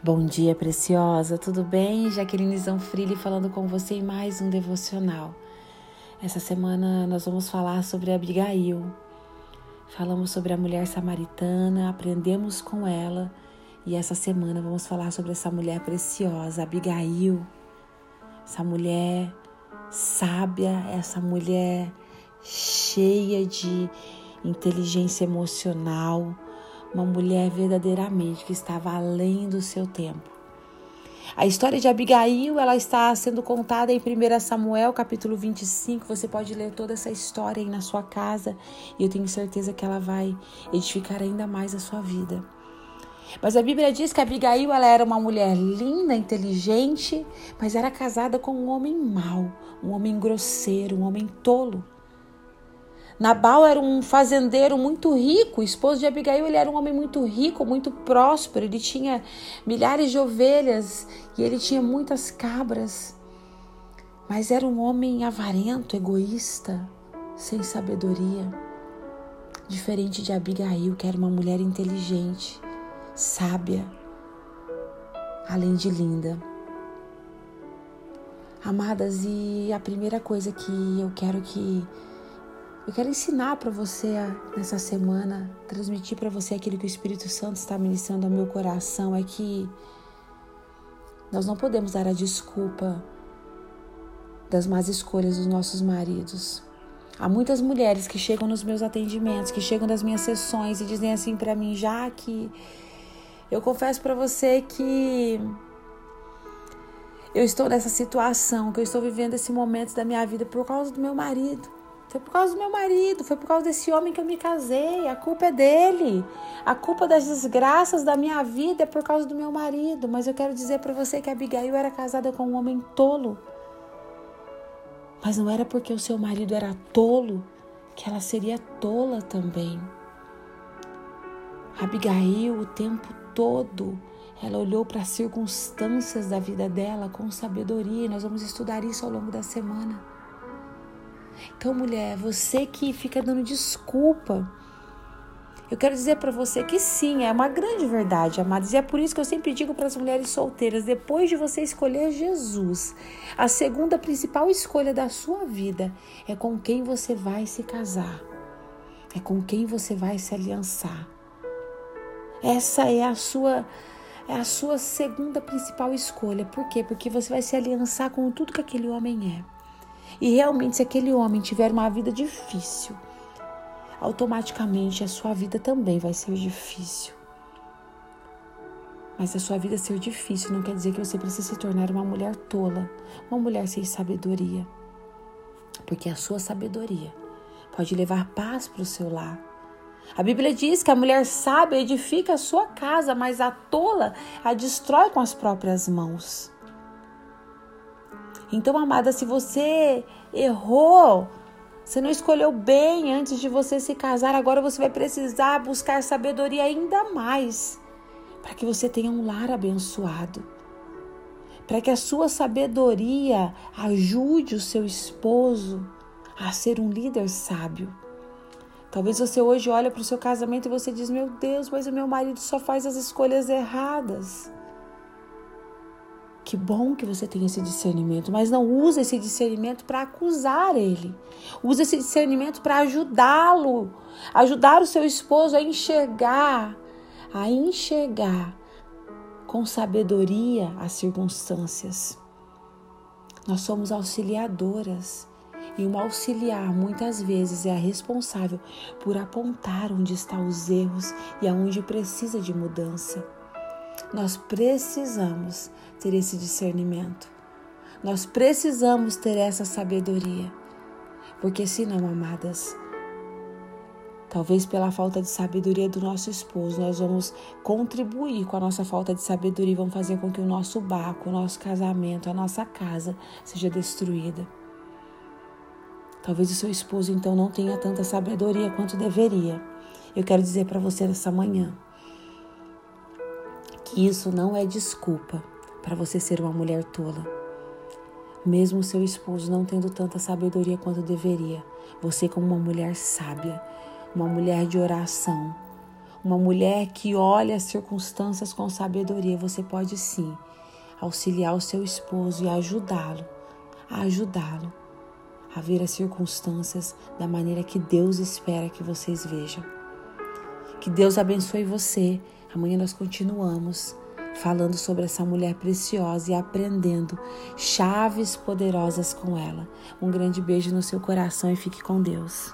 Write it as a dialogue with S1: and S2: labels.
S1: Bom dia, preciosa, tudo bem? Jaqueline Zanfrilli falando com você em mais um devocional. Essa semana nós vamos falar sobre Abigail. Falamos sobre a mulher samaritana, aprendemos com ela e essa semana vamos falar sobre essa mulher preciosa, Abigail. Essa mulher sábia, essa mulher cheia de inteligência emocional, uma mulher verdadeiramente que estava além do seu tempo. A história de Abigail, ela está sendo contada em 1 Samuel, capítulo 25. Você pode ler toda essa história aí na sua casa e eu tenho certeza que ela vai edificar ainda mais a sua vida. Mas a Bíblia diz que Abigail ela era uma mulher linda, inteligente, mas era casada com um homem mau, um homem grosseiro, um homem tolo. Nabal era um fazendeiro muito rico, o esposo de Abigail ele era um homem muito rico, muito próspero, ele tinha milhares de ovelhas e ele tinha muitas cabras. Mas era um homem avarento, egoísta, sem sabedoria. Diferente de Abigail, que era uma mulher inteligente, sábia, além de linda. Amadas, e a primeira coisa que eu quero que eu quero ensinar para você nessa semana, transmitir para você aquilo que o Espírito Santo está ministrando ao meu coração é que nós não podemos dar a desculpa das más escolhas dos nossos maridos. Há muitas mulheres que chegam nos meus atendimentos, que chegam nas minhas sessões e dizem assim para mim, já que eu confesso para você que eu estou nessa situação, que eu estou vivendo esse momento da minha vida por causa do meu marido. Foi por causa do meu marido, foi por causa desse homem que eu me casei. A culpa é dele. A culpa das desgraças da minha vida é por causa do meu marido. Mas eu quero dizer para você que Abigail era casada com um homem tolo. Mas não era porque o seu marido era tolo que ela seria tola também. Abigail, o tempo todo, ela olhou para as circunstâncias da vida dela com sabedoria. Nós vamos estudar isso ao longo da semana. Então, mulher, você que fica dando desculpa, eu quero dizer para você que sim, é uma grande verdade, amados, e é por isso que eu sempre digo para as mulheres solteiras: depois de você escolher Jesus, a segunda principal escolha da sua vida é com quem você vai se casar, é com quem você vai se aliançar. Essa é a sua é a sua segunda principal escolha. Por quê? Porque você vai se aliançar com tudo que aquele homem é. E realmente, se aquele homem tiver uma vida difícil, automaticamente a sua vida também vai ser difícil. Mas a sua vida ser difícil não quer dizer que você precisa se tornar uma mulher tola, uma mulher sem sabedoria. Porque a sua sabedoria pode levar paz para o seu lar. A Bíblia diz que a mulher sábia edifica a sua casa, mas a tola a destrói com as próprias mãos. Então, amada, se você errou, você não escolheu bem antes de você se casar, agora você vai precisar buscar sabedoria ainda mais para que você tenha um lar abençoado. Para que a sua sabedoria ajude o seu esposo a ser um líder sábio. Talvez você hoje olhe para o seu casamento e você diz: Meu Deus, mas o meu marido só faz as escolhas erradas. Que bom que você tem esse discernimento, mas não use esse discernimento para acusar ele. Use esse discernimento para ajudá-lo, ajudar o seu esposo a enxergar, a enxergar com sabedoria as circunstâncias. Nós somos auxiliadoras e um auxiliar muitas vezes é a responsável por apontar onde estão os erros e aonde precisa de mudança. Nós precisamos ter esse discernimento. Nós precisamos ter essa sabedoria. Porque senão, amadas, talvez pela falta de sabedoria do nosso esposo, nós vamos contribuir com a nossa falta de sabedoria e vamos fazer com que o nosso barco, o nosso casamento, a nossa casa seja destruída. Talvez o seu esposo então não tenha tanta sabedoria quanto deveria. Eu quero dizer para você nessa manhã isso não é desculpa para você ser uma mulher tola. Mesmo seu esposo não tendo tanta sabedoria quanto deveria, você, como uma mulher sábia, uma mulher de oração, uma mulher que olha as circunstâncias com sabedoria. Você pode sim auxiliar o seu esposo e ajudá-lo, a ajudá-lo a ver as circunstâncias da maneira que Deus espera que vocês vejam. Que Deus abençoe você. Amanhã nós continuamos falando sobre essa mulher preciosa e aprendendo chaves poderosas com ela. Um grande beijo no seu coração e fique com Deus.